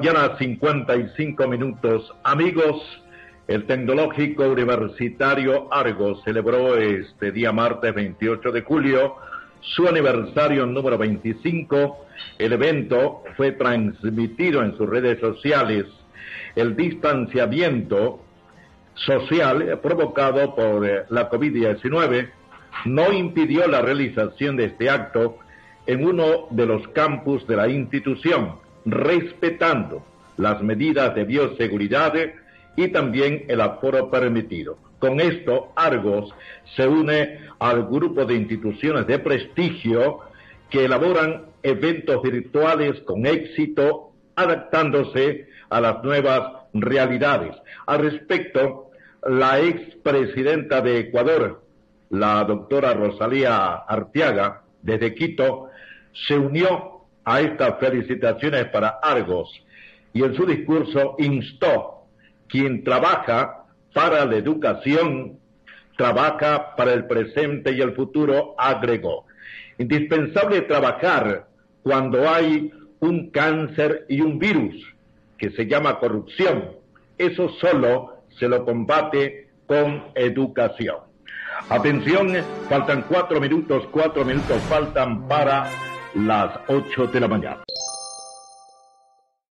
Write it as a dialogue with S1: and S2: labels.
S1: mañana 55 minutos. Amigos, el Tecnológico Universitario Argos celebró este día martes 28 de julio su aniversario número 25. El evento fue transmitido en sus redes sociales. El distanciamiento social provocado por eh, la COVID-19 no impidió la realización de este acto en uno de los campus de la institución, respetando las medidas de bioseguridad y también el aforo permitido. Con esto, Argos se une al grupo de instituciones de prestigio que elaboran eventos virtuales con éxito, adaptándose a las nuevas realidades. Al respecto, la expresidenta de Ecuador, la doctora Rosalía Arteaga, desde Quito, se unió a estas felicitaciones para Argos y en su discurso instó, quien trabaja para la educación, trabaja para el presente y el futuro, agregó. Indispensable trabajar cuando hay un cáncer y un virus que se llama corrupción. Eso solo se lo combate con educación. Atención, faltan cuatro minutos, cuatro minutos faltan para las ocho de la mañana.